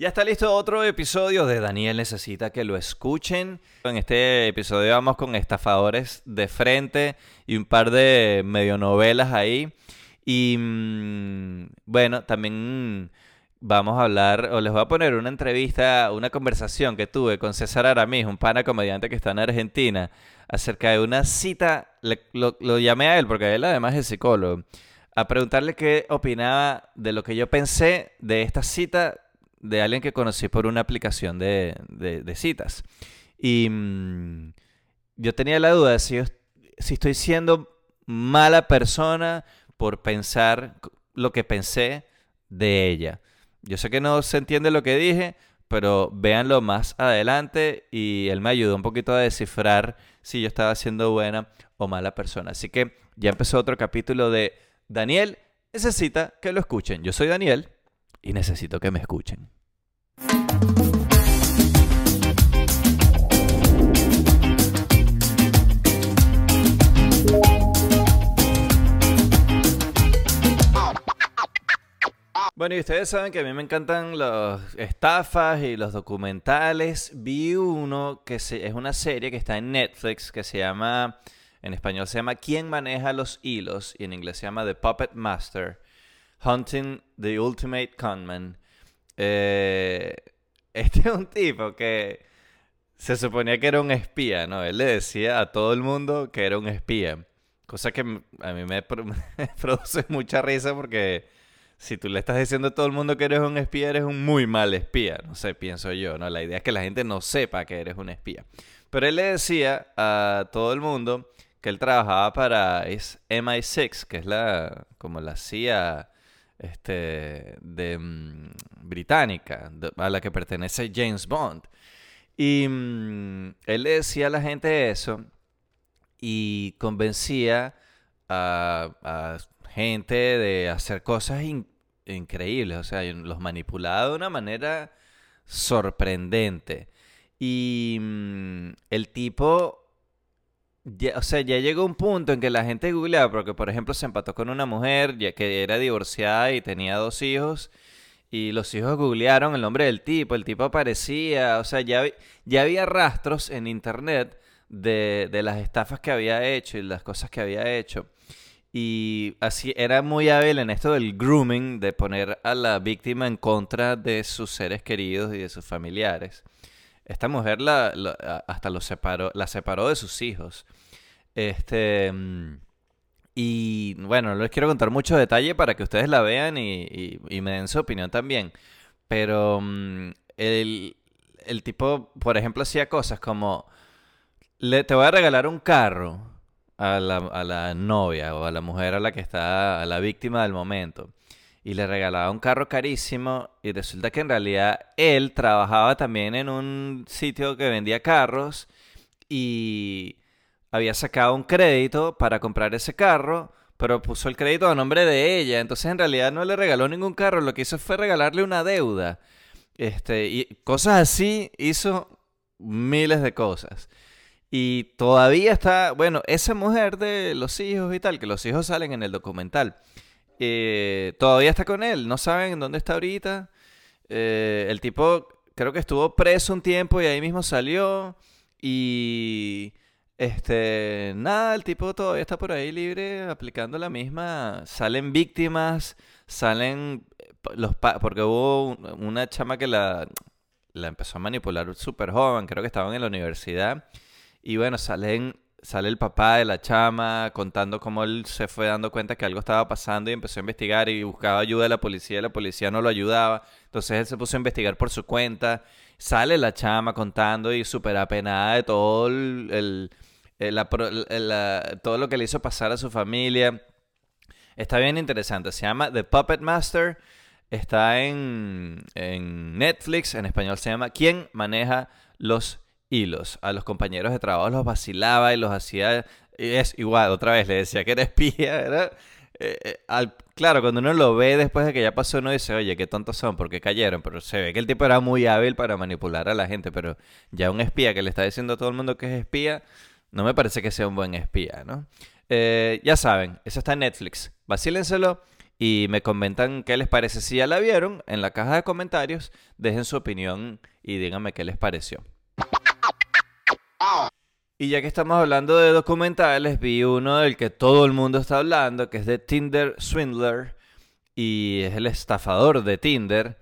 Ya está listo otro episodio de Daniel Necesita que lo escuchen. En este episodio vamos con estafadores de frente y un par de medionovelas ahí. Y mm, bueno, también vamos a hablar, o les voy a poner una entrevista, una conversación que tuve con César Aramis, un pana comediante que está en Argentina, acerca de una cita. lo, lo llamé a él porque él además es psicólogo. A preguntarle qué opinaba de lo que yo pensé de esta cita de alguien que conocí por una aplicación de, citas. Y mm, yo tenía la duda de si, si estoy siendo mala persona por pensar lo que pensé de ella. Yo sé que no se entiende lo que dije, pero véanlo más adelante y él me ayudó un poquito a descifrar si yo estaba siendo buena o mala persona. Así que ya empezó otro capítulo de Daniel necesita que lo escuchen. Yo soy Daniel y necesito que me escuchen. Bueno, y ustedes saben que a mí me encantan las estafas y los documentales. Vi uno que es una serie que está en Netflix que se llama, en español se llama ¿Quién maneja los hilos? y en inglés se llama The Puppet Master, Hunting the Ultimate Conman. Eh, este es un tipo que se suponía que era un espía, ¿no? Él le decía a todo el mundo que era un espía. Cosa que a mí me, produce mucha risa porque si tú le estás diciendo a todo el mundo que eres un espía, eres un muy mal espía. No sé, pienso yo, ¿no? La idea es que la gente no sepa que eres un espía. Pero él le decía a todo el mundo que él trabajaba para es MI6, que es la como la CIA este, de mm, británica, a la que pertenece James Bond. Y mm, él le decía a la gente eso y convencía a, gente de hacer cosas increíbles, o sea, los manipulaba de una manera sorprendente. Y mm, el tipo o sea, ya llegó un punto en que la gente googleaba, porque por ejemplo se empató con una mujer ya que era divorciada y tenía dos hijos, y los hijos googlearon el nombre del tipo, el tipo aparecía, o sea, ya, ya había rastros en internet de, de las estafas que había hecho y las cosas que había hecho. Y así era muy hábil en esto del grooming, de poner a la víctima en contra de sus seres queridos y de sus familiares. Esta mujer la, hasta lo separó, la separó de sus hijos. Este. Mm, y bueno, no les quiero contar mucho detalle para que ustedes la vean y, me den su opinión también. Pero mm, el, tipo, por ejemplo, hacía cosas como: le, Te voy a regalar un carro a la, a la novia o a la mujer a la que está, a la víctima del momento y le regalaba un carro carísimo y resulta que en realidad él trabajaba también en un sitio que vendía carros y había sacado un crédito para comprar ese carro, pero puso el crédito a nombre de ella, entonces en realidad no le regaló ningún carro, lo que hizo fue regalarle una deuda. Este, y cosas así hizo miles de cosas. Y todavía está, bueno, esa mujer de los hijos y tal, que los hijos salen en el documental. Eh, todavía está con él, no saben en dónde está ahorita. Eh, el tipo creo que estuvo preso un tiempo y ahí mismo salió. Y este, nada, el tipo todavía está por ahí libre aplicando la misma. Salen víctimas, salen eh, los porque hubo una chama que la, la empezó a manipular súper joven, creo que estaban en la universidad. Y bueno, salen sale el papá de la chama contando cómo él se fue dando cuenta que algo estaba pasando y empezó a investigar y buscaba ayuda de la policía y la policía no lo ayudaba. Entonces él se puso a investigar por su cuenta. Sale la chama contando y súper apenada de todo el, todo lo que le hizo pasar a su familia. Está bien interesante. Se llama The Puppet Master. Está en, en Netflix. En español se llama ¿Quién maneja los hilos. A los compañeros de trabajo los vacilaba y los hacía. Es igual, otra vez le decía que era espía. Era, eh, eh, claro, cuando uno lo ve después de que ya pasó, uno dice, oye, qué tontos son, porque cayeron. Pero se ve que el tipo era muy hábil para manipular a la gente. Pero ya un espía que le está diciendo a todo el mundo que es espía, no me parece que sea un buen espía, ¿no? Eh, ya saben, eso está en Netflix. Vacílenselo y me comentan qué les parece. Si ya la vieron, en la caja de comentarios, dejen su opinión y díganme qué les pareció. Y ya que estamos hablando de documentales, vi uno del que todo el mundo está hablando, que es de Tinder Swindler, y es el estafador de Tinder.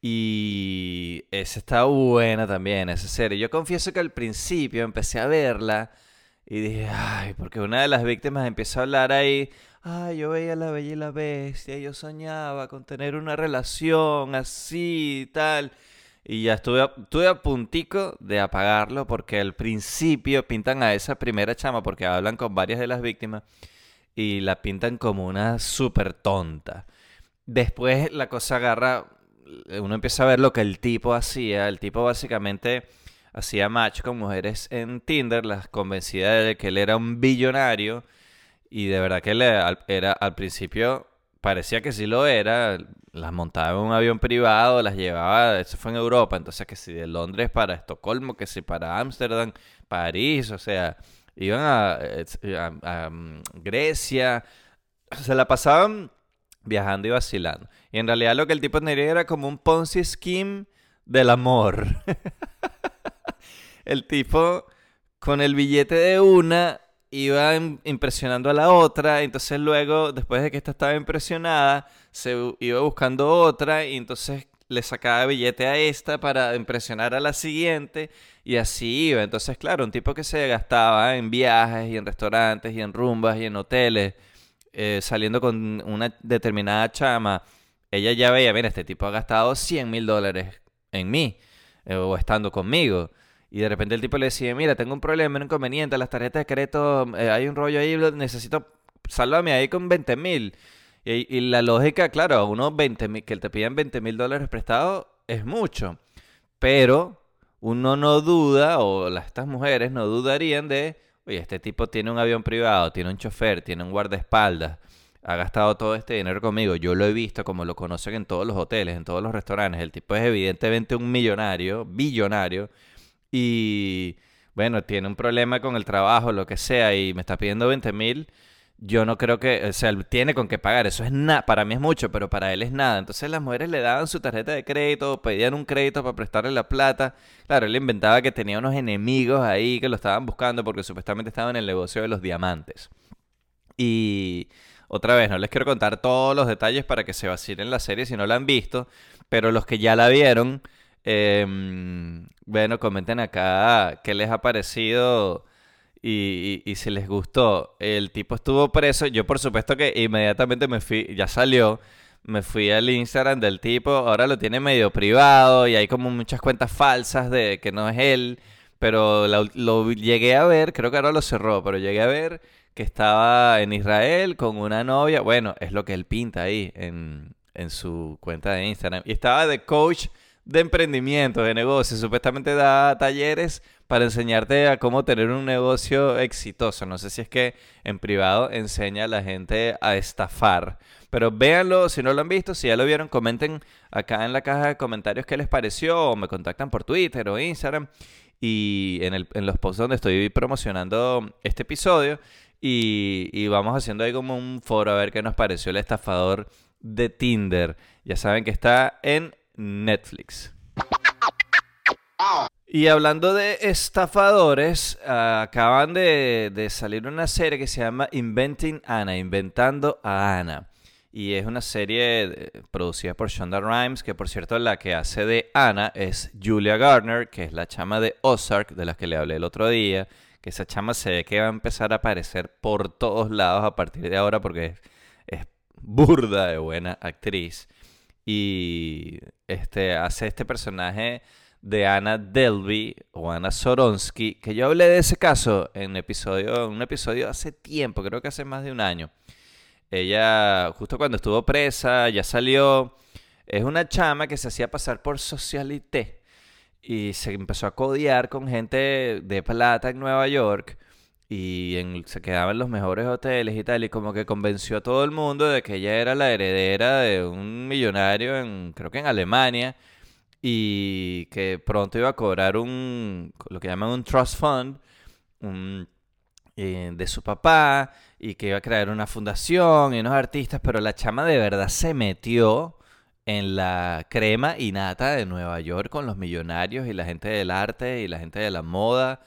Y esa está buena también, esa serie. Yo confieso que al principio empecé a verla y dije, ay, porque una de las víctimas empieza a hablar ahí, ay, yo veía la bella y la bestia, y yo soñaba con tener una relación así y tal. Y ya estuve estuve a puntico de apagarlo porque al principio pintan a esa primera chama porque hablan con varias de las víctimas y la pintan como una súper tonta. Después la cosa agarra, uno empieza a ver lo que el tipo hacía. El tipo básicamente hacía match con mujeres en Tinder, las convencía de que él era un billonario y de verdad que él era al principio parecía que sí lo era. Las montaba en un avión privado, las llevaba, eso fue en Europa, entonces que si de Londres para Estocolmo, que si para Ámsterdam, París, o sea, iban a, mm, Grecia, se la pasaban viajando y vacilando. Y en realidad lo que el tipo tenía era como un Ponzi scheme del amor. el tipo con el billete de una iba impresionando a la otra, entonces luego, después de que esta estaba impresionada, se iba buscando otra y entonces le sacaba billete a esta para impresionar a la siguiente y así iba. Entonces, claro, un tipo que se gastaba en viajes y en restaurantes y en rumbas y en hoteles, eh, saliendo con una determinada chama, ella ya veía, mira, este tipo ha gastado 100 mil dólares en mí eh, o estando conmigo. Y de repente el tipo le decía, mira, tengo un problema, un inconveniente, las tarjetas de crédito, eh, hay un rollo ahí, necesito, sálvame ahí con 20 mil. Y, la lógica, claro, a uno 20 mil, que te pidan 20 mil dólares prestados es mucho. Pero uno no duda, o estas mujeres no dudarían de, oye, este tipo tiene un avión privado, tiene un chofer, tiene un guardaespaldas, ha gastado todo este dinero conmigo, yo lo he visto como lo conocen en todos los hoteles, en todos los restaurantes, el tipo es evidentemente un millonario, billonario, y bueno, tiene un problema con el trabajo, lo que sea, y me está pidiendo 20 mil, yo no creo que, o sea, tiene con qué pagar, eso es nada, para mí es mucho, pero para él es nada. Entonces las mujeres le daban su tarjeta de crédito, pedían un crédito para prestarle la plata. Claro, él inventaba que tenía unos enemigos ahí que lo estaban buscando porque supuestamente estaba en el negocio de los diamantes. Y otra vez, no les quiero contar todos los detalles para que se vacilen la serie si no la han visto, pero los que ya la vieron Em, bueno, comenten acá qué les ha parecido y, si les gustó. El tipo estuvo preso. Yo, por supuesto, que inmediatamente me fui, ya salió. Me fui al Instagram del tipo. Ahora lo tiene medio privado y hay como muchas cuentas falsas de que no es él. Pero lo, llegué a ver, creo que ahora lo cerró, pero llegué a ver que estaba en Israel con una novia. Bueno, es lo que él pinta ahí en, en su cuenta de Instagram. Y estaba de coach de emprendimiento, de negocio. Supuestamente da talleres para enseñarte a cómo tener un negocio exitoso. No sé si es que en privado enseña a la gente a estafar. Pero véanlo, si no lo han visto, si ya lo vieron, comenten acá en la caja de comentarios qué les pareció o me contactan por Twitter o Instagram y en los posts donde estoy promocionando este episodio y, y vamos haciendo ahí como un foro a ver qué nos pareció el estafador de Tinder. Ya saben que está en Netflix. Y hablando de estafadores, acaban de, salir una serie que se llama Inventing Anna, Inventando a Anna. Y es una serie producida por Shonda Rhimes, que por cierto la que hace de Anna es Julia Garner, que es la chama de Ozark, de la que le hablé el otro día. Que esa chama se ve que va a empezar a aparecer por todos lados a partir de ahora porque es burda de buena actriz y este, hace este personaje de Anna Delvey o Anna Soronsky, que yo hablé de ese caso en episodio, un episodio hace tiempo, creo que hace más de un año. Ella, justo cuando estuvo presa, ya salió. Es una chama que se hacía pasar por socialité y se empezó a codiar con gente de plata en Nueva York y se quedaba en los mejores hoteles y tal, y como que convenció a todo el mundo de que ella era la heredera de un millonario en, creo que en Alemania, y que pronto iba a cobrar un, lo que llaman un trust fund, eh, de su papá y que iba a crear una fundación y unos artistas, pero la chama de verdad se metió en la crema y nata de Nueva York con los millonarios y la gente del arte y la gente de la moda.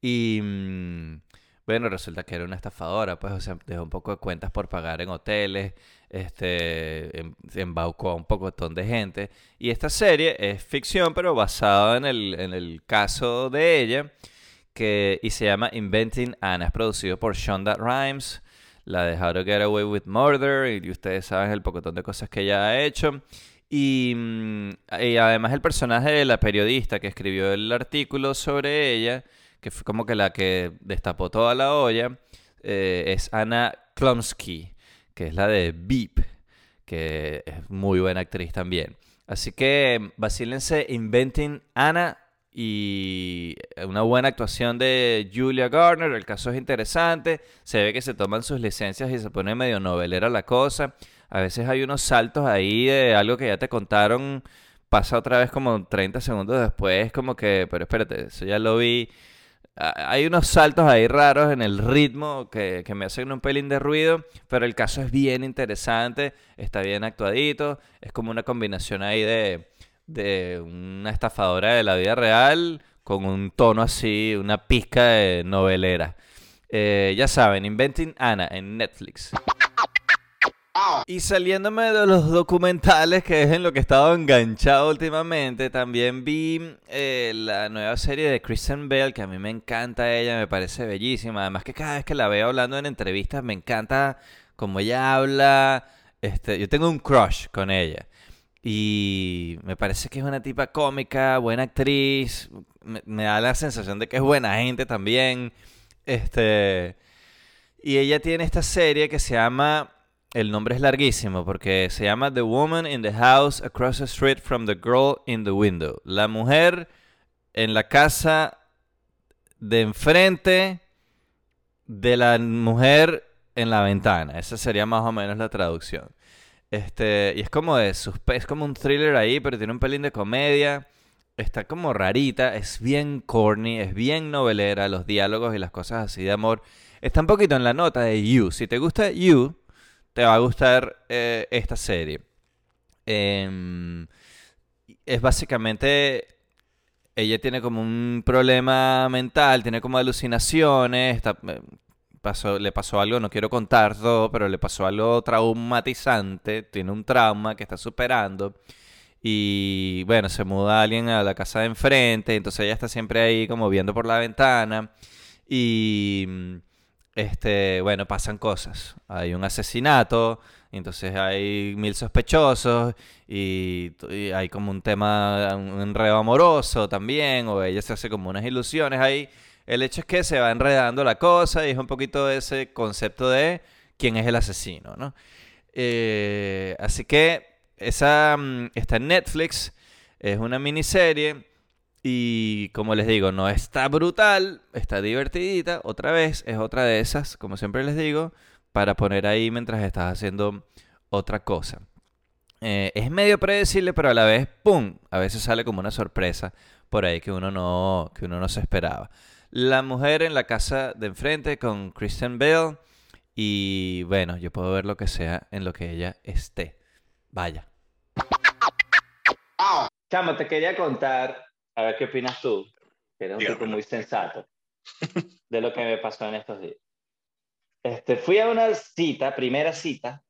Y mm, bueno, resulta que era una estafadora, pues, o sea, dejó un poco de cuentas por pagar en hoteles, este, em, embaucó a un pocotón de gente. Y esta serie es ficción, pero basada en el, el caso de ella, que, y se llama Inventing Anna. Es producido por Shonda Rhimes la de How Get Away with Murder, y ustedes saben el pocotón de cosas que ella ha hecho. Y, mm, y, además el personaje de la periodista que escribió el artículo sobre ella, que fue como que la que destapó toda la olla, eh, es Anna Klumsky, que es la de Beep, que es muy buena actriz también. Así que vacílense Inventing Anna y una buena actuación de Julia Garner. El caso es interesante. Se ve que se toman sus licencias y se pone medio novelera la cosa. A veces hay unos saltos ahí de algo que ya te contaron. Pasa otra vez como 30 segundos después, como que, pero espérate, eso ya lo vi. Hay unos saltos ahí raros en el ritmo que, que me hacen un pelín de ruido, pero el caso es bien interesante, está bien actuadito, es como una combinación ahí de, de una estafadora de la vida real con un tono así, una pizca de novelera. Eh, ya saben, Inventing Anna en Netflix. Y saliéndome de los documentales, que es en lo que he estado enganchado últimamente, también vi eh, la nueva serie de Kristen Bell, que a mí me encanta ella, me parece bellísima. Además que cada vez que la veo hablando en entrevistas, me encanta cómo ella habla. Este, yo tengo un crush con ella. Y me parece que es una tipa cómica, buena actriz. Me, da la sensación de que es buena gente también. Este. Y ella tiene esta serie que se llama. El nombre es larguísimo porque se llama The Woman in the House Across the Street from the Girl in the Window. La mujer en la casa de enfrente de la mujer en la ventana. Esa sería más o menos la traducción. Este, y es como de es como un thriller ahí, pero tiene un pelín de comedia. Está como rarita, es bien corny, es bien novelera, los diálogos y las cosas así de amor. Está un poquito en la nota de You. Si te gusta You, te va a gustar eh, esta serie. Em, es básicamente ella tiene como un problema mental, tiene como alucinaciones, eh, le pasó algo, no quiero contar todo, pero le pasó algo traumatizante, tiene un trauma que está superando. Y bueno, se muda alguien a la casa de enfrente, entonces ella está siempre ahí como viendo por la ventana. Y este, bueno, pasan cosas. Hay un asesinato, entonces hay mil sospechosos y, hay como un tema, un enredo amoroso también, o ella se hace como unas ilusiones ahí. El hecho es que se va enredando la cosa y es un poquito ese concepto de quién es el asesino, ¿no? Eh, así que esa mm, está en Netflix, es una miniserie y como les digo, no está brutal, está divertidita, otra vez es otra de esas, como siempre les digo, para poner ahí mientras estás haciendo otra cosa. Eh, es medio predecible, pero a la vez, ¡pum! A veces sale como una sorpresa por ahí que uno no, que uno no se esperaba. La mujer en la casa de enfrente con Kristen Bell. Y bueno, yo puedo ver lo que sea en lo que ella esté. Vaya. Chamo, te quería contar, a ver qué opinas tú, que eres un tipo muy sensato, de lo que me pasó en estos días. Este, fui a una cita, primera cita,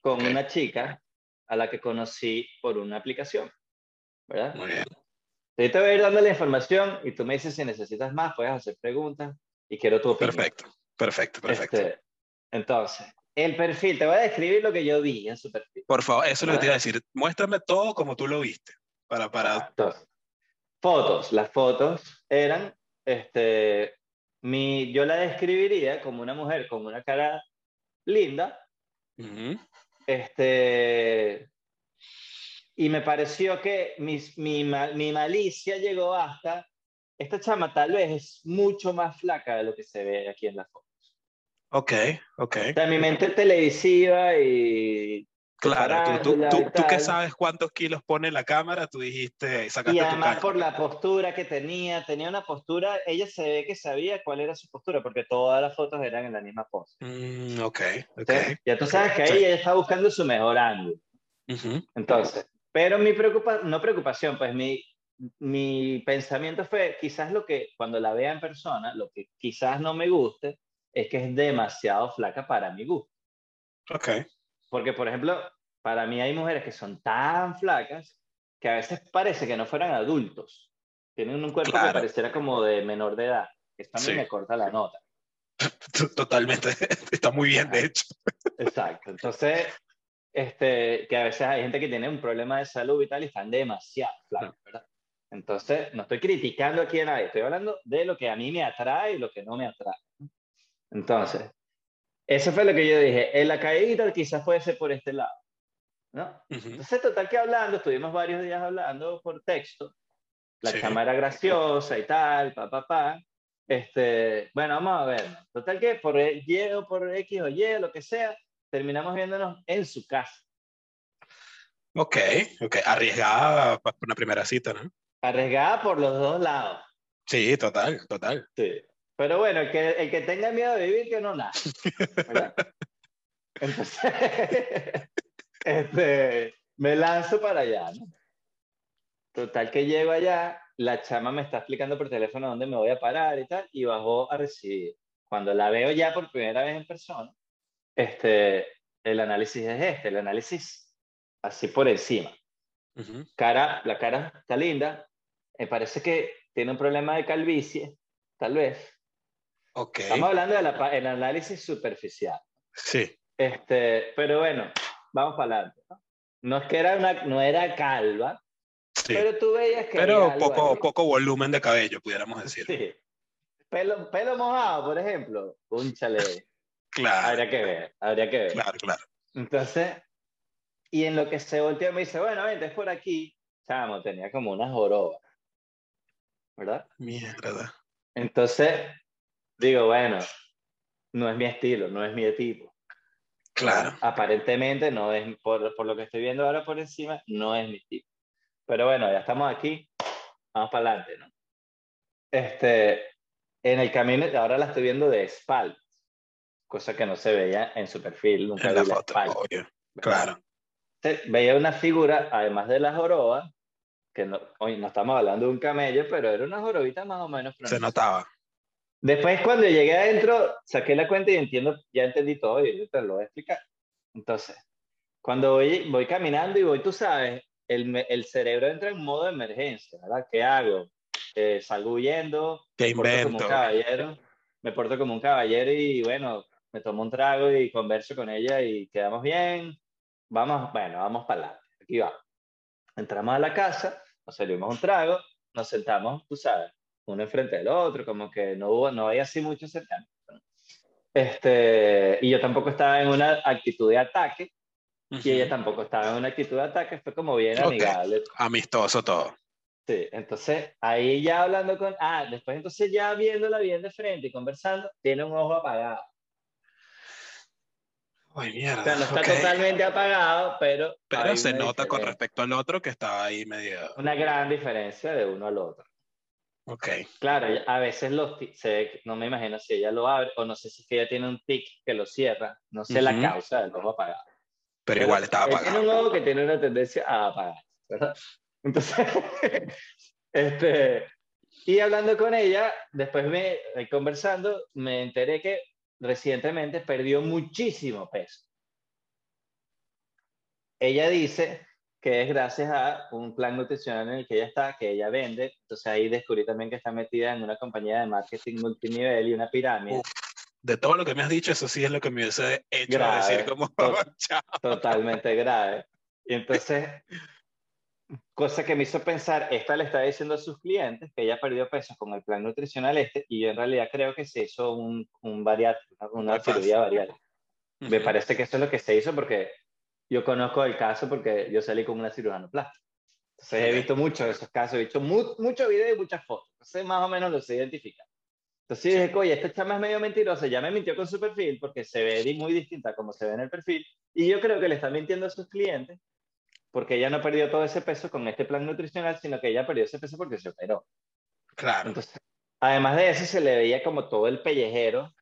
con una chica a la que conocí por una aplicación, ¿verdad? Muy bien. Yo te voy a ir dando la información y tú me dices si necesitas más, puedes hacer preguntas y quiero tu opinión. Perfecto, perfecto, perfecto. Este, entonces, el perfil, te voy a describir lo que yo vi en su perfil. Por favor, eso es lo que te iba a decir. Muéstrame todo como tú lo viste. Para, para... fotos. Las fotos eran, este, mi, yo la describiría como una mujer con una cara linda, este, y me pareció que mi, mi, mi, malicia llegó hasta, esta chama tal vez es mucho más flaca de lo que se ve aquí en las fotos. Ok, ok. O sea, mi mente televisiva y Claro, tú, tú, tú, tú que sabes cuántos kilos pone la cámara, tú dijiste, sacaste Y tu además por cálculo. la postura que tenía, tenía una postura, ella se ve que sabía cuál era su postura, porque todas las fotos eran en la misma pose. Mm, ok, ok. Entonces, ya tú sabes que ahí Sí. ella está buscando su mejor ángulo. Ujú, Entonces, pero mi preocupación, no preocupación, pues mi, mi pensamiento fue, quizás lo que cuando la vea en persona, lo que quizás no me guste, es que es demasiado flaca para mi gusto. Ok, Porque, por ejemplo, para mí hay mujeres que son tan flacas que a veces parece que no fueran adultos. Tienen un cuerpo que Claro. pareciera como de menor de edad. Esto a mí Sí. me corta la nota. totalmente. Está muy bien, de hecho. Exacto. Entonces, este, que a veces hay gente que tiene un problema de salud y tal y están demasiado flacos, ¿verdad? Entonces, no estoy criticando aquí a nadie, estoy hablando de lo que a mí me atrae y lo que no me atrae. Entonces, eso fue lo que yo dije. En la caída quizás puede ser por este lado, ¿no? Ujú, Entonces, total que hablando, estuvimos varios días hablando por texto. La Sí. cámara graciosa y tal, pa, pa, pa. Este, bueno, vamos a ver. Total que por Y o por X o Y, lo que sea, terminamos viéndonos en su casa. Ok, ok. Arriesgada para una primera cita, ¿no? Arriesgada por los dos lados. Sí, total, total. Sí. Pero bueno, el que, el que tenga miedo de vivir, que no nace. Entonces, este, me lanzo para allá, ¿no? Total que llego allá, la chama me está explicando por teléfono dónde me voy a parar y tal, y bajó a recibir. Cuando la veo ya por primera vez en persona, este, el análisis es este, el análisis así por encima. Ujú, Cara, la cara está linda, me parece que tiene un problema de calvicie, tal vez. Ok, Estamos hablando del análisis superficial. sí. Este, pero bueno, vamos para adelante. ¿no? No es que era una, no era calva, Sí. pero tú veías que Pero poco, ahí. poco volumen de cabello, pudiéramos decir. Sí. Pelo, pelo mojado, por ejemplo. Un chale. Claro, Habría que ver, habría que ver. claro, claro. Entonces, y en lo que se volteó me dice, bueno, vente, es por aquí. Chamo, tenía como unas jorobas. ¿Verdad? Mierda. Entonces, digo, bueno, no es mi estilo, no es mi tipo. Claro. Aparentemente no es, por, por lo que estoy viendo ahora por encima, no es mi tipo. Pero bueno, ya estamos aquí, vamos para adelante, ¿no? Este, en el camino, ahora la estoy viendo de espaldas, cosa que no se veía en su perfil, nunca En la vi la foto, espalda. obvio. Claro. Entonces, veía una figura, además de las jorobas, que no, hoy no estamos hablando de un camello, pero era una jorobita más o menos. Se notaba. Después, cuando llegué adentro, saqué la cuenta y entiendo, ya entendí todo y te lo voy a explicar. Entonces, cuando voy, voy caminando y voy, tú sabes, el, el cerebro entra en modo de emergencia, ¿verdad? ¿Qué hago? Eh, salgo huyendo, Te me porto como invento. un caballero, me porto como un caballero y bueno, me tomo un trago y converso con ella y quedamos bien. Vamos, bueno, vamos para adelante. Aquí va. Entramos a la casa, nos servimos un trago, nos sentamos, tú sabes, uno enfrente del otro, como que no hubo, no hay así mucho cercano. Este, y yo tampoco estaba en una actitud de ataque, y ella tampoco estaba en una actitud de ataque, fue como bien amigable. Amistoso todo. Sí, entonces ahí ya hablando con, ah, después entonces ya viéndola bien de frente y conversando, tiene un ojo apagado. Ay, O mierda. sea, no está totalmente apagado, pero... Pero se nota con respecto al otro que estaba ahí medio. Una gran diferencia de uno al otro. Ok. Claro, a veces los se no me imagino si ella lo abre o no sé si es que ella tiene un tic que lo cierra, no sé la Ujú. causa del ojo apagado. Pero igual estaba apagado. Tiene un ojo que tiene una tendencia a apagar, ¿verdad? Entonces, este, y hablando con ella, después me, eh, conversando, me enteré que recientemente perdió muchísimo peso. Ella dice que es gracias a un plan nutricional en el que ella está, que ella vende. Entonces ahí descubrí también que está metida en una compañía de marketing multinivel y una pirámide. Uf. De todo lo que me has dicho, eso sí es lo que me hubiese hecho Grave. decir como, To- chao. totalmente grave. Y entonces, cosa que me hizo pensar, esta le está diciendo a sus clientes que ella perdió peso con el plan nutricional este, y yo en realidad creo que se hizo un, un bariátrico, una, una cirugía bariátrica. Me Ujú. parece que eso es lo que se hizo porque yo conozco el caso porque yo salí con una cirujano plástica. Entonces he visto muchos de esos casos, he visto mu muchos videos y muchas fotos. Entonces más o menos los sé identificar. Entonces dije, oye, esta chama es medio mentirosa, ya me mintió con su perfil porque se ve muy distinta como se ve en el perfil. Y yo creo que le está mintiendo a sus clientes porque ella no perdió todo ese peso con este plan nutricional, sino que ella perdió ese peso porque se operó. Claro. Entonces, además de eso, se le veía como todo el pellejero.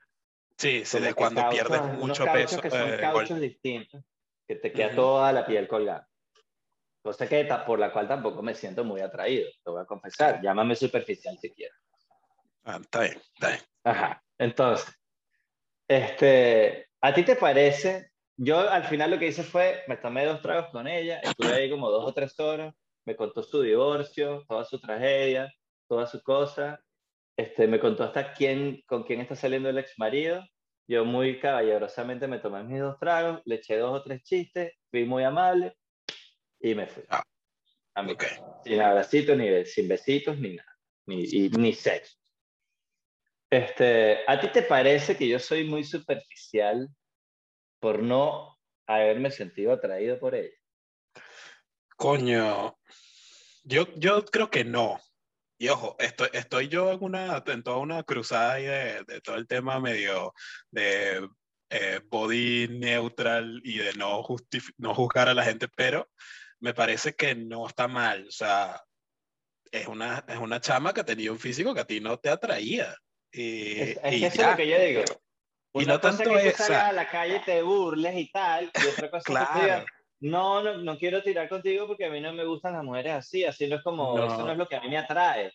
Sí, sí, de cuando pierdes mucho peso. Que son eh, cauchos distintos, que te queda toda la piel colgada. Cosa que por la cual tampoco me siento muy atraído, te voy a confesar. Llámame superficial si quieres. Ah, está bien, está bien. Ajá. Entonces, este, ¿a ti te parece? Yo al final lo que hice fue, me tomé dos tragos con ella, estuve ahí como dos o tres horas, me contó su divorcio, toda su tragedia, toda su cosa, este, me contó hasta quién, con quién está saliendo el ex marido. Yo muy caballerosamente me tomé mis dos tragos, le eché dos o tres chistes, fui muy amable y me fui. Ah, a Sin abracitos, ni sin besitos, ni nada, ni, ni sexo. Este, ¿A ti te parece que yo soy muy superficial por no haberme sentido atraído por ella? Coño, yo, yo creo que no. Y ojo, estoy, estoy yo en, una, en toda una cruzada ahí de, de todo el tema medio de eh, body neutral y de no, no juzgar a la gente, pero me parece que no está mal. O sea, es una, es una chama que tenía un físico que a ti no te atraía. Y, es, es eso es lo que yo digo. Una y no cosa tanto que tú salgas a la calle y te burles y tal, y otra cosa claro. que no, no, no quiero tirar contigo porque a mí no me gustan las mujeres así, así no es como, no. eso no es lo que a mí me atrae.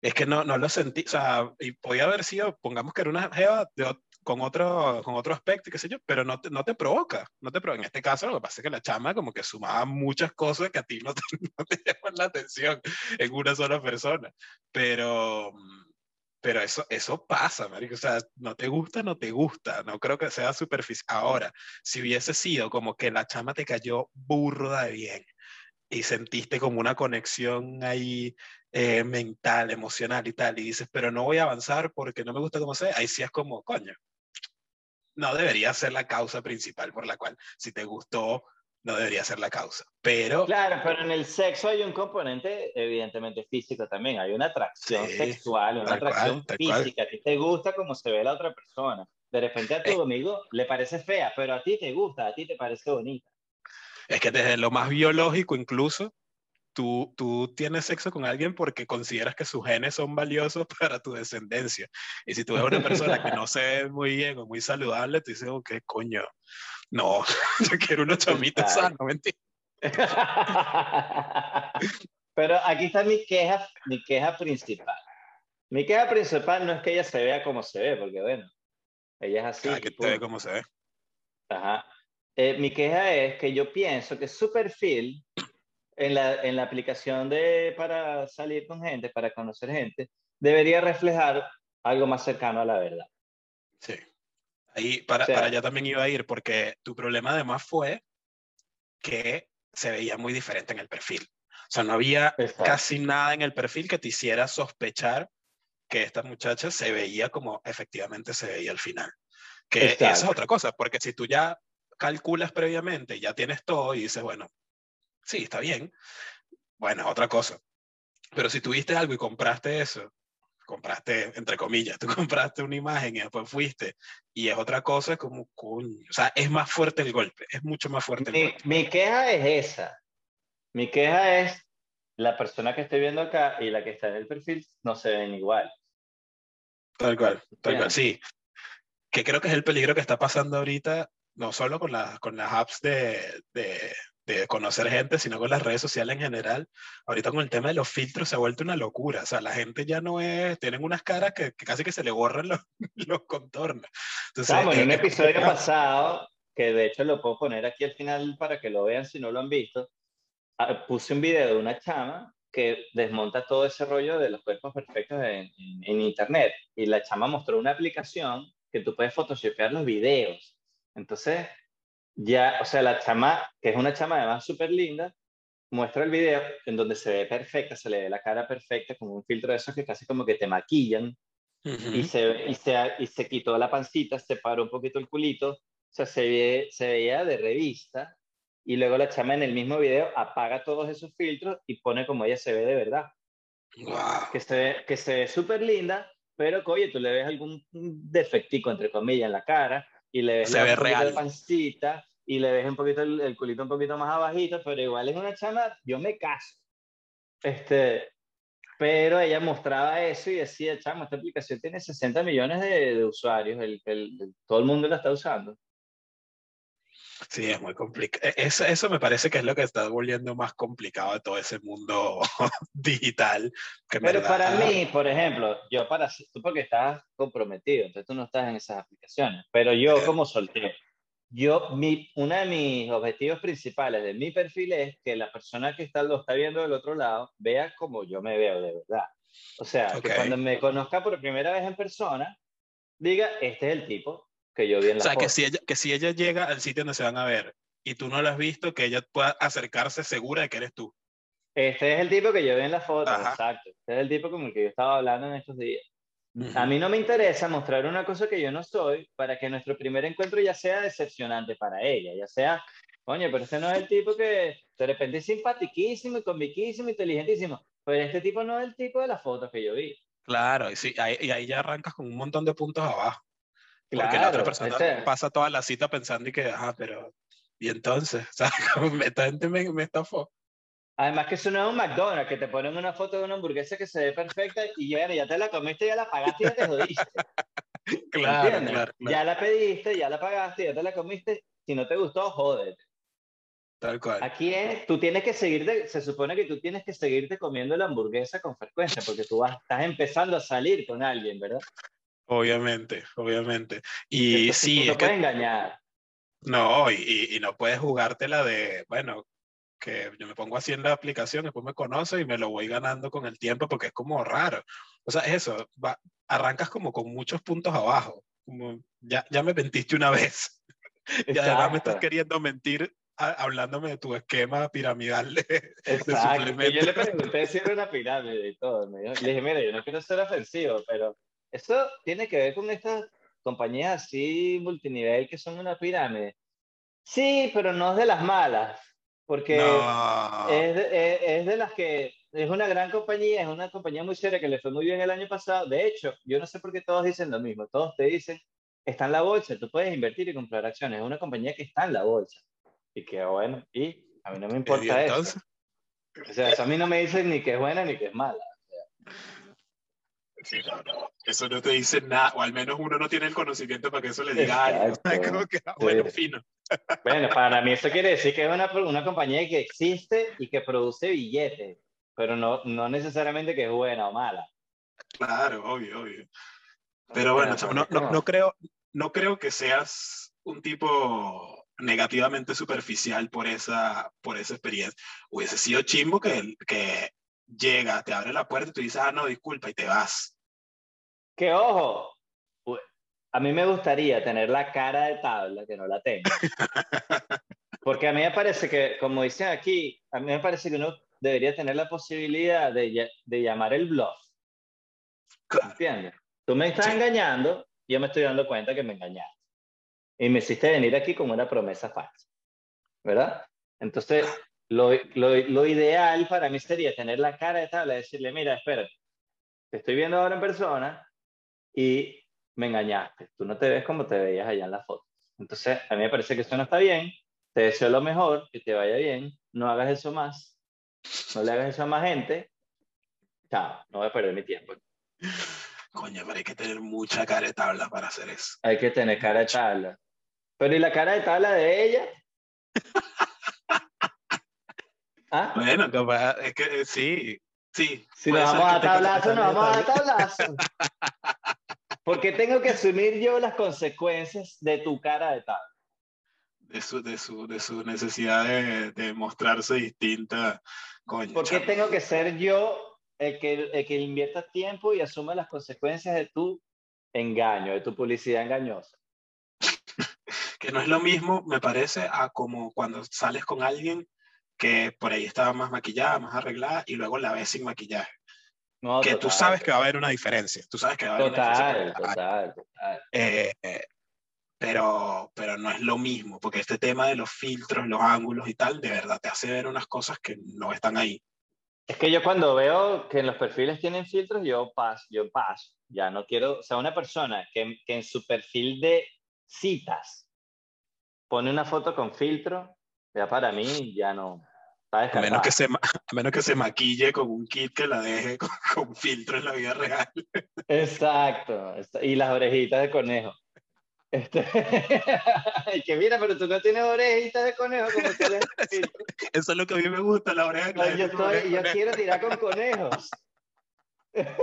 Es que no, no lo sentí, o sea, y podía haber sido, pongamos que era una jeva de, con, otro, con otro aspecto, qué sé yo, pero no te, no te provoca, no te provoca. En este caso lo que pasa es que la chama como que sumaba muchas cosas que a ti no te, no te llaman la atención en una sola persona, pero pero eso, eso pasa, marico. O sea, no te gusta, no te gusta. No creo que sea superficial. Ahora, si hubiese sido como que la chama te cayó burda de bien y sentiste como una conexión ahí eh, mental, emocional y tal, y dices, pero no voy a avanzar porque no me gusta como sé, ahí sí es como, coño, no debería ser la causa principal por la cual, si te gustó, no debería ser la causa. Pero. Claro, pero en el sexo hay un componente, evidentemente físico también. Hay una atracción sexual, una atracción física. A ti te gusta como se ve la otra persona. De repente a tu eh. amigo le parece fea, pero a ti te gusta, a ti te parece bonita. Es que desde lo más biológico, incluso, Tú, tú, tienes sexo con alguien porque consideras que sus genes son valiosos para tu descendencia. Y si tú ves una persona que no se ve muy bien o muy saludable, tú dices, ok, coño, no, yo quiero una chamita sana, mentira. Pero aquí está mi queja, mi queja principal. Mi queja principal no es que ella se vea como se ve, porque bueno, ella es así. Ah, que te ve como se ve. Ajá. Eh, mi queja es que yo pienso que su perfil en la, en la aplicación de, para salir con gente, para conocer gente, debería reflejar algo más cercano a la verdad. Sí. Ahí para, para allá también iba a ir, porque tu problema además fue que se veía muy diferente en el perfil. O sea, no había casi nada en el perfil que te hiciera sospechar que esta muchacha se veía como efectivamente se veía al final. Que esa es otra cosa, porque si tú ya calculas previamente, ya tienes todo y dices, bueno, sí, está bien, bueno, otra cosa. Pero si tuviste algo y compraste eso compraste, entre comillas, tú compraste una imagen y después fuiste y es otra cosa, como, coño, o sea, es más fuerte el golpe, es mucho más fuerte el mi, golpe. Mi queja es esa. Mi queja es la persona que estoy viendo acá y la que está en el perfil no se ven igual. Tal cual, tal cual, sí. Que creo que es el peligro que está pasando ahorita, no solo con, la, con las apps de, de, de conocer gente, sino con las redes sociales en general. Ahorita con el tema de los filtros se ha vuelto una locura. O sea, la gente ya no es, tienen unas caras que, casi que se le borran los, los contornos. Entonces, en un episodio pasado, que de hecho lo puedo poner aquí al final para que lo vean si no lo han visto, ah, puse un video de una chama que desmonta todo ese rollo de los cuerpos perfectos en, en internet. Y la chama mostró una aplicación que tú puedes photoshopear los videos. Entonces, ya, o sea, la chama, que es una chama además súper linda, muestra el video en donde se ve perfecta, se le ve la cara perfecta con un filtro de esos que casi como que te maquillan y, se, y, se, y se quitó la pancita, se paró un poquito el culito, o sea, se, ve, se veía de revista y luego la chama en el mismo video apaga todos esos filtros y pone como ella se ve de verdad. Que se ve, que se ve súper linda pero oye, tú le ves algún defectico, entre comillas, en la cara, y le ves Se la ve real. pancita, y le ves un poquito el, el culito un poquito más abajito, pero igual es una chama, yo me caso. Este, pero ella mostraba eso y decía, chamo, esta aplicación tiene 60 millones de, de usuarios, el, el- todo el mundo la está usando. Sí, es muy complicado. Eso, eso me parece que es lo que está volviendo más complicado de todo ese mundo digital. Que Pero verdad- para mí, por ejemplo, yo para tú porque estás comprometido, entonces tú no estás en esas aplicaciones, pero yo Sí. como soltero, yo, mi, uno de mis objetivos principales de mi perfil es que la persona que está, lo está viendo del otro lado vea como yo me veo de verdad. O sea, que cuando me conozca por primera vez en persona, diga, este es el tipo que yo vi en O la sea, foto. que si, ella, que si ella llega al sitio donde se van a ver y tú no lo has visto, que ella pueda acercarse segura de que eres tú. Este es el tipo que yo vi en la foto, Ajá. exacto. Este es el tipo como el que yo estaba hablando en estos días. A mí no me interesa mostrar una cosa que yo no soy para que nuestro primer encuentro ya sea decepcionante para ella, ya sea, coño, pero este no es el tipo que de repente es simpatiquísimo y comiquísimo, inteligentísimo, pero este tipo no es el tipo de las fotos que yo vi. Claro, y, sí, ahí, y ahí ya arrancas con un montón de puntos abajo. Porque la Claro, otra persona pasa toda la cita pensando y que, ajá, pero. Y entonces, ¿sabes? Como Esta gente me, me estafó. Además que eso no es un McDonald's, que te ponen una foto de una hamburguesa que se ve perfecta y ya, ya te la comiste, ya la pagaste y ya te jodiste. Claro, ¿entiendes? claro, claro, Ya la pediste, ya la pagaste, ya te la comiste. Si no te gustó, jódete. tal cual. Aquí es, tú tienes que seguirte, se supone que tú tienes que seguirte comiendo la hamburguesa con frecuencia, porque tú vas, estás empezando a salir con alguien, ¿verdad? Obviamente, obviamente. Y Entonces, sí, tú es no que puedes engañar. no, y- y no puedes jugártela de, bueno, que yo me pongo así en la aplicación, después me conoce y me lo voy ganando con el tiempo porque es como raro. O sea, eso, va, arrancas como con muchos puntos abajo. Como, ya, ya me mentiste una vez. Y además me estás Exacto, queriendo mentir a- hablándome de tu esquema piramidal de, de exacto. Y yo le pregunté si era una pirámide y todo. Me dijo- le dije, mira, yo no quiero ser ofensivo, pero eso tiene que ver con estas compañías así multinivel que son una pirámide. Sí, pero no es de las malas, porque No. es, de, es- es de las que es una gran compañía, es una compañía muy seria que le fue muy bien el año pasado. De hecho, yo no sé por qué todos dicen lo mismo. Todos te dicen, está en la bolsa, tú puedes invertir y comprar acciones. Es una compañía que está en la bolsa. Y que bueno, y a mí no me ¿Y importa eso. O sea, eso a mí no me dicen ni que es buena ni que es mala. Sí, no, no, Eso no te dice nada, o al menos uno no tiene el conocimiento para que eso le diga algo. Ah, bueno, Sí. fino. Bueno, para mí eso quiere decir que es una, una compañía que existe y que produce billetes, pero no, no necesariamente que es buena o mala. Claro, obvio, obvio. Pero bueno, chamo, no, no, no creo, no creo que seas un tipo negativamente superficial por esa, por esa experiencia. Hubiese sido chimbo que, que llega, te abre la puerta y tú dices, ah, no, disculpa, y te vas. Que ojo, a mí me gustaría tener la cara de tabla, que no la tengo. Porque a mí me parece que, como dicen aquí, a mí me parece que uno debería tener la posibilidad de, de llamar el bluff. ¿Entiendes? Tú me estás Sí. engañando yo me estoy dando cuenta que me engañaste. Y me hiciste venir aquí con una promesa falsa. ¿Verdad? Entonces, lo, lo, lo ideal para mí sería tener la cara de tabla y decirle, mira, espérate, te estoy viendo ahora en persona y me engañaste. Tú no te ves como te veías allá en la foto. Entonces, a mí me parece que eso no está bien. Te deseo lo mejor, que te vaya bien. No hagas eso más. No le hagas eso a más gente. Chao, no voy a perder mi tiempo. Coño, pero hay que tener mucha cara de tabla para hacer eso. Hay que tener cara de tabla. Pero ¿y la cara de tabla de ella? ¿Ah? Bueno, capaz, es que eh, sí, sí. Si nos vamos a tablazo, nos vamos a tablazo. Porque tengo que asumir yo las consecuencias de tu cara de tabla. de su, de su, de su necesidad de, de mostrarse distinta. Coño, ¿Por qué tengo que ser yo el que, el que invierta tiempo y asuma las consecuencias de tu engaño, de tu publicidad engañosa? Que no es lo mismo, me parece, a como cuando sales con alguien que por ahí estaba más maquillada, más arreglada, y luego la ves sin maquillaje. No, que tú total, sabes que va a haber una diferencia. Tú sabes que va a haber una Total, diferencia. total, total. Eh, eh, pero, pero no es lo mismo, porque este tema de los filtros, los ángulos y tal, de verdad te hace ver unas cosas que no están ahí. Es que yo cuando veo que en los perfiles tienen filtros, yo paso, yo paso. Ya no quiero, o sea, una persona que, que en su perfil de citas pone una foto con filtro, ya para mí ya no. A menos, que se, a menos que se maquille con un kit que la deje con, con filtro en la vida real. Exacto. Y las orejitas de conejo. Este... que mira, pero tú no tienes orejitas de conejo como el filtro. Eso es lo que a mí me gusta, la oreja No, yo, oreja yo quiero tirar con conejos. conejo.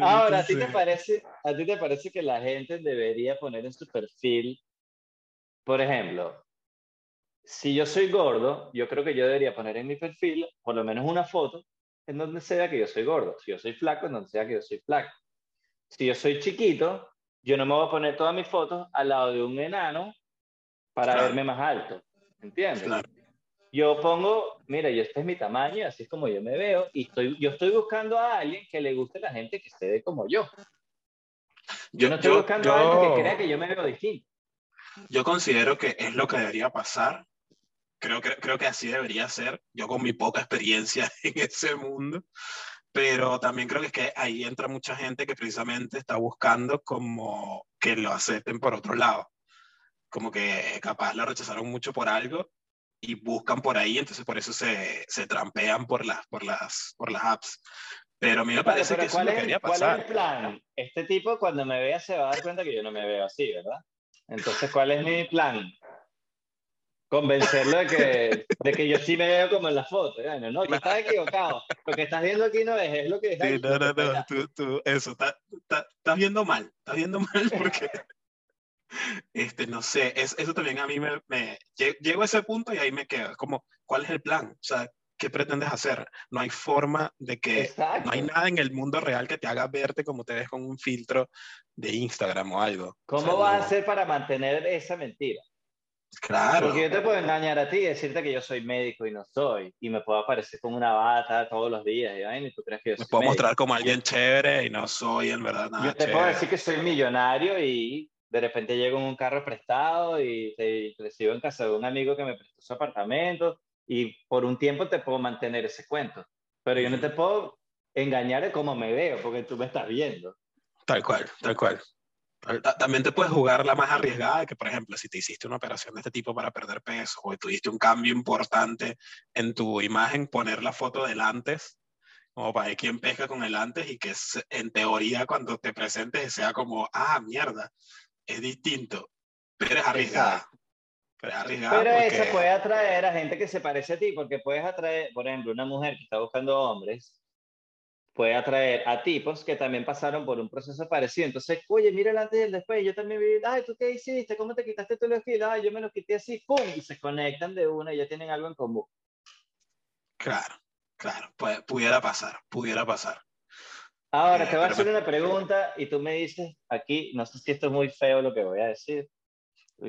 Ahora, ¿a ti, te parece, ¿a ti te parece que la gente debería poner en su perfil, por ejemplo, si yo soy gordo, yo creo que yo debería poner en mi perfil por lo menos una foto en donde se vea que yo soy gordo. Si yo soy flaco, en donde se vea que yo soy flaco. Si yo soy chiquito, yo no me voy a poner todas mis fotos al lado de un enano para Claro. verme más alto. ¿Entiendes? Claro. Yo pongo, mira, yo este es mi tamaño, así es como yo me veo, y estoy, yo estoy buscando a alguien que le guste a la gente que se ve como yo. Yo no estoy buscando a alguien que crea que yo me veo distinto. yo considero que es lo que debería pasar. Creo que, creo que así debería ser. Yo con mi poca experiencia en ese mundo. Pero también creo que es que ahí entra mucha gente que precisamente está buscando como que lo acepten por otro lado. Como que capaz lo rechazaron mucho por algo y buscan por ahí, entonces por eso se, se trampean por las, por, las, por las apps. Pero a mí me parece pero que eso ¿cuál, no es, quería cuál es pasar. el plan? Este tipo cuando me vea se va a dar cuenta que yo no me veo así, ¿verdad? Entonces, ¿cuál es mi plan? Convencerlo de que, de que yo sí me veo como en la foto. ¿ya? No, no, tú estás equivocado. Lo que estás viendo aquí no es, es lo que está Sí, no, no, lo que no, tú, tú, eso, está- está- estás viendo mal, estás viendo mal porque, este, no sé, es, eso también a mí me, me, lle- llego a ese punto y ahí me quedo, es como, ¿cuál es el plan? O sea, ¿qué pretendes hacer? No hay forma de que, Exacto. no hay nada en el mundo real que te haga verte como te ves con un filtro de Instagram o algo. O ¿Cómo sea, vas a no- hacer para mantener esa mentira? Claro, Porque yo te puedo engañar a ti y decirte que yo soy médico y no soy. Y me puedo aparecer con una bata todos los días. Y, tú crees que yo me soy puedo médico. mostrar como alguien chévere y no soy en verdad nada Yo te puedo chévere. decir que soy millonario y de repente llego en un carro prestado y te recibo en casa de un amigo que me prestó su apartamento y por un tiempo te puedo mantener ese cuento. Pero yo no te puedo engañar de cómo me veo porque tú me estás viendo. Tal cual, tal cual. Ta- También te puedes jugar la más arriesgada, de que por ejemplo, si te hiciste una operación de este tipo para perder peso o tuviste un cambio importante en tu imagen, poner la foto del antes, como para ver quién pesca con el antes y que en teoría cuando te presentes sea como, ah, mierda, es distinto, pero es arriesgada. Exacto. Pero es Pero porque... eso puede atraer a gente que se parece a ti porque puedes atraer, por ejemplo, una mujer que está buscando hombres puede atraer a tipos que también pasaron por un proceso parecido. Entonces, oye, mira el antes y el después. Yo también vi, ay, ¿tú qué hiciste? ¿Cómo te quitaste tú los kilos? Ay, yo me los quité así, ¡pum! Y se conectan de una y ya tienen algo en común. Claro, claro, pu- pudiera pasar, pudiera pasar. Ahora, Eh, te voy a hacer me- una pregunta y tú me dices aquí, no sé si esto es muy feo lo que voy a decir.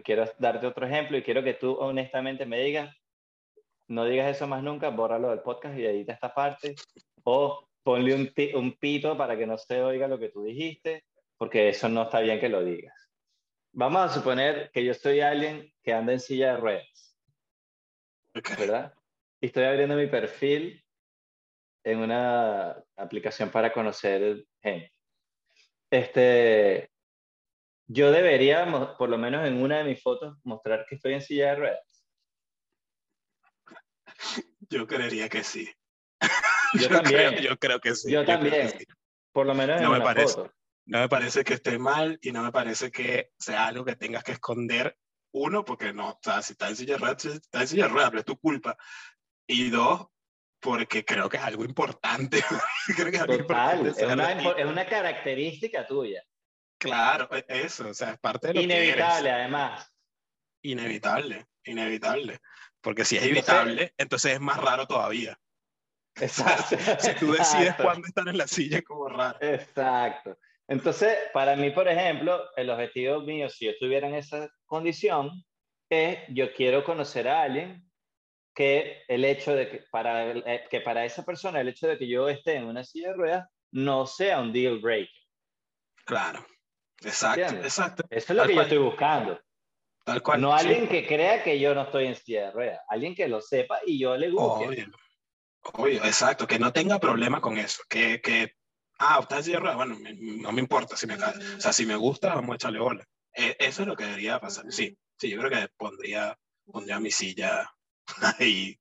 Quiero darte otro ejemplo y quiero que tú honestamente me digas, no digas eso más nunca, bórralo del podcast y edita esta parte. O ponle un, un pito para que no se oiga lo que tú dijiste, porque eso no está bien que lo digas. Vamos a suponer que yo soy alguien que anda en silla de ruedas. ¿verdad? Y estoy abriendo mi perfil en una aplicación para conocer gente. Este, yo debería, por lo menos en una de mis fotos, mostrar que estoy en silla de ruedas. Yo creería que sí. Yo creo- también. yo creo que sí. Yo creo que también. sí. Por lo menos en No me una parece. foto. No me parece que esté mal y no me parece que sea algo que tengas que esconder. Uno, porque no, o sea, si estás en silla de ruedas, estás en silla de ruedas, pero es tu culpa. Y dos, porque creo que es algo importante. creo que es algo Total, importante es una, es una característica tuya. Claro, e- eso, o sea, es parte de lo Inevitable, además. Inevitable, inevitable. Porque si es evitable, entonces es más raro todavía. Exacto. Si tú decides cuándo estar en la silla, es como raro. Exacto. Entonces, para mí, por ejemplo, el objetivo mío, si yo estuviera en esa condición, es yo quiero conocer a alguien que el hecho de que para, eh, que para esa persona el hecho de que yo esté en una silla de ruedas no sea un deal breaker. Claro. Exacto, ¿Entiendes? exacto. Eso es lo Tal que yo estoy buscando. Tal cual. No sí. alguien que crea que yo no estoy en silla de ruedas, alguien que lo sepa y yo le guste. Obvio. Obvio, exacto, que no tenga problema con eso, que, que ah, usted es cierra, bueno, me- no me importa si me o sea, si me gusta, vamos a echarle bola. Eh, eso es lo que debería pasar, sí, sí, yo creo que pondría, pondría mi silla ahí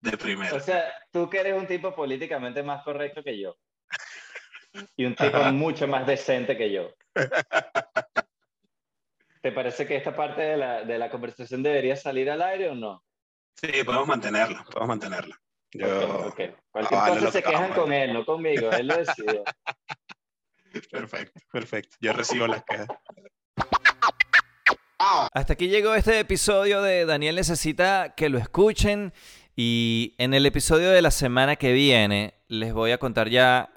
de primero. O sea, tú que eres un tipo políticamente más correcto que yo. Y un tipo Ajá. mucho más decente que yo. ¿Te parece que esta parte de la, de la conversación debería salir al aire o no? Sí, podemos mantenerla, podemos mantenerla. Yo, Ok, ok. Cualquier Ah, cosa se que- quejan con él, no conmigo. Él lo decidió. perfecto, perfecto, yo recibo las quejas. Hasta aquí llegó este episodio de Daniel Necesita que lo escuchen. Y en el episodio de la semana que viene les voy a contar ya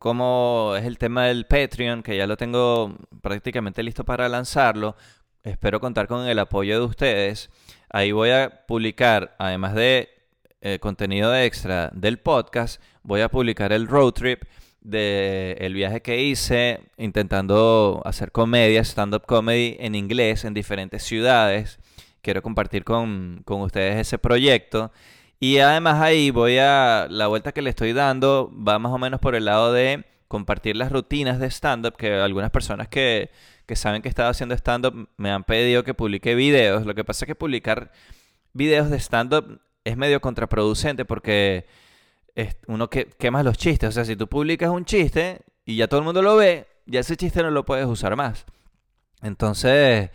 cómo es el tema del Patreon, que ya lo tengo prácticamente listo para lanzarlo. Espero contar con el apoyo de ustedes. Ahí voy a publicar, además de eh, contenido extra del podcast, voy a publicar el road trip de el viaje que hice intentando hacer comedia, stand-up comedy en inglés en diferentes ciudades. Quiero compartir con, con ustedes ese proyecto. Y además ahí voy a, la vuelta que le estoy dando va más o menos por el lado de compartir las rutinas de stand-up, que algunas personas que, que saben que estaba haciendo stand-up me han pedido que publique videos. Lo que pasa es que publicar videos de stand-up es medio contraproducente porque es- uno que, quema los chistes. O sea, si tú publicas un chiste y ya todo el mundo lo ve, ya ese chiste no lo puedes usar más. Entonces,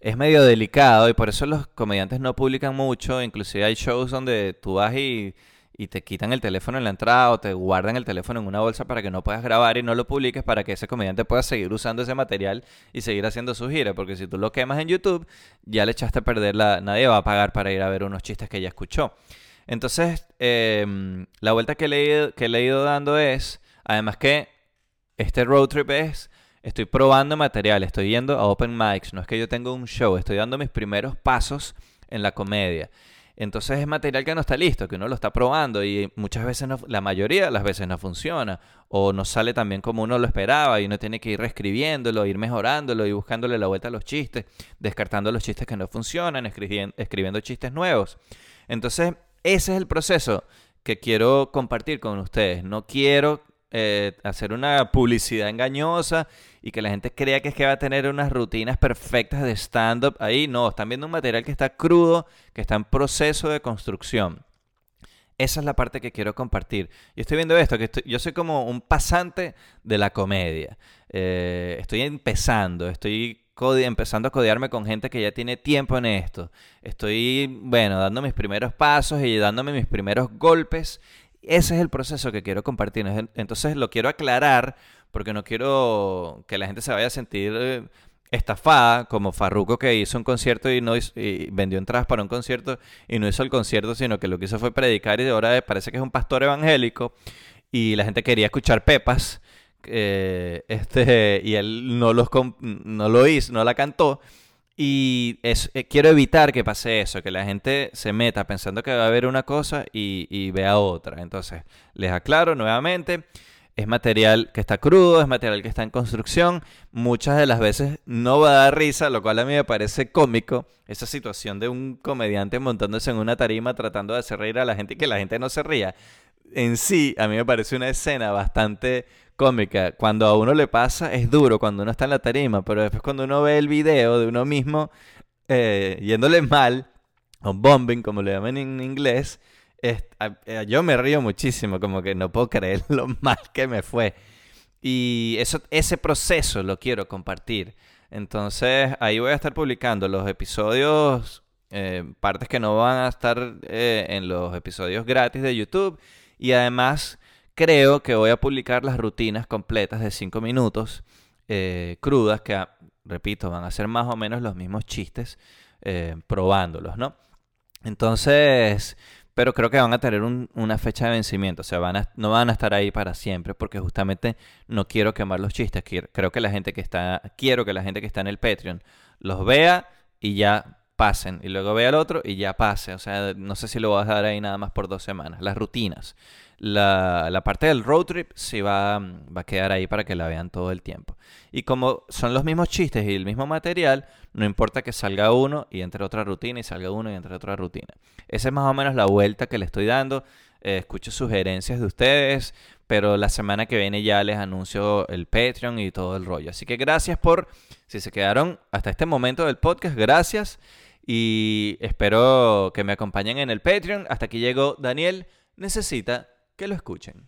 es medio delicado y por eso los comediantes no publican mucho. Inclusive hay shows donde tú vas y, y te quitan el teléfono en la entrada o te guardan el teléfono en una bolsa para que no puedas grabar y no lo publiques para que ese comediante pueda seguir usando ese material y seguir haciendo su gira. Porque si tú lo quemas en YouTube, ya le echaste a perder la... Nadie va a pagar para ir a ver unos chistes que ya escuchó. Entonces, em, la vuelta que he ido- que le he ido dando es, además que este road trip es, estoy probando material, estoy yendo a open mics, no es que yo tenga un show, estoy dando mis primeros pasos en la comedia. Entonces es material que no está listo, que uno lo está probando y muchas veces, no, la mayoría de las veces no funciona o no sale tan bien como uno lo esperaba y uno tiene que ir reescribiéndolo, ir mejorándolo y buscándole la vuelta a los chistes, descartando los chistes que no funcionan, escribien- escribiendo chistes nuevos. Entonces ese es el proceso que quiero compartir con ustedes. No quiero eh, hacer una publicidad engañosa y que la gente crea que es que va a tener unas rutinas perfectas de stand-up ahí. No, están viendo un material que está crudo, que está en proceso de construcción. Esa es la parte que quiero compartir. Yo estoy viendo esto, que estoy- yo soy como un pasante de la comedia. Eh, estoy empezando, estoy empezando a codearme con gente que ya tiene tiempo en esto. Estoy, bueno, dando mis primeros pasos y dándome mis primeros golpes. Ese es el proceso que quiero compartir. Entonces lo quiero aclarar porque no quiero que la gente se vaya a sentir eh, estafada, como Farruko que hizo un concierto y no vendió entradas para un concierto y no hizo el concierto, sino que lo que hizo fue predicar y ahora parece que es un pastor evangélico y la gente quería escuchar pepas. eh, este y él no los no lo hizo, no la cantó y es, eh, quiero evitar que pase eso, que la gente se meta pensando que va a haber una cosa y, y vea otra. Entonces, les aclaro nuevamente, es material que está crudo, es material que está en construcción. Muchas de las veces no va a dar risa, lo cual a mí me parece cómico. Esa situación de un comediante montándose en una tarima tratando de hacer reír a la gente y que la gente no se ría. En sí, a mí me parece una escena bastante cómica. Cuando a uno le pasa es duro cuando uno está en la tarima, pero después cuando uno ve el video de uno mismo eh, yéndole mal, o bombing como le llaman en inglés, a- yo me río muchísimo, como que no puedo creer lo mal que me fue. Y eso, ese proceso lo quiero compartir. Entonces ahí voy a estar publicando los episodios, eh, partes que no van a estar eh, en los episodios gratis de YouTube. Y además creo que voy a publicar las rutinas completas de 5 minutos, eh, crudas, que, ah, repito, van a ser más o menos los mismos chistes, eh, probándolos, ¿no? Entonces, pero creo que van a tener un- una fecha de vencimiento, o sea, van a- no van a estar ahí para siempre, porque justamente no quiero quemar los chistes. Quiero- creo que la gente que está, quiero que la gente que está en el Patreon los vea y ya pasen, y luego vea el otro y ya pase. O sea, no sé si lo vas a dar ahí nada más por dos semanas, las rutinas. la, la, parte del road trip sí va, va a quedar ahí para que la vean todo el tiempo. Y como son los mismos chistes y el mismo material, no importa que salga uno y entre otra rutina y salga uno y entre otra rutina. Esa es más o menos la vuelta que le estoy dando. Eh, escucho sugerencias de ustedes, pero la semana que viene ya les anuncio el Patreon y todo el rollo. Así que gracias por, si se quedaron hasta este momento del podcast, gracias. Y espero que me acompañen en el Patreon. Hasta aquí llegó Daniel. Necesita que lo escuchen.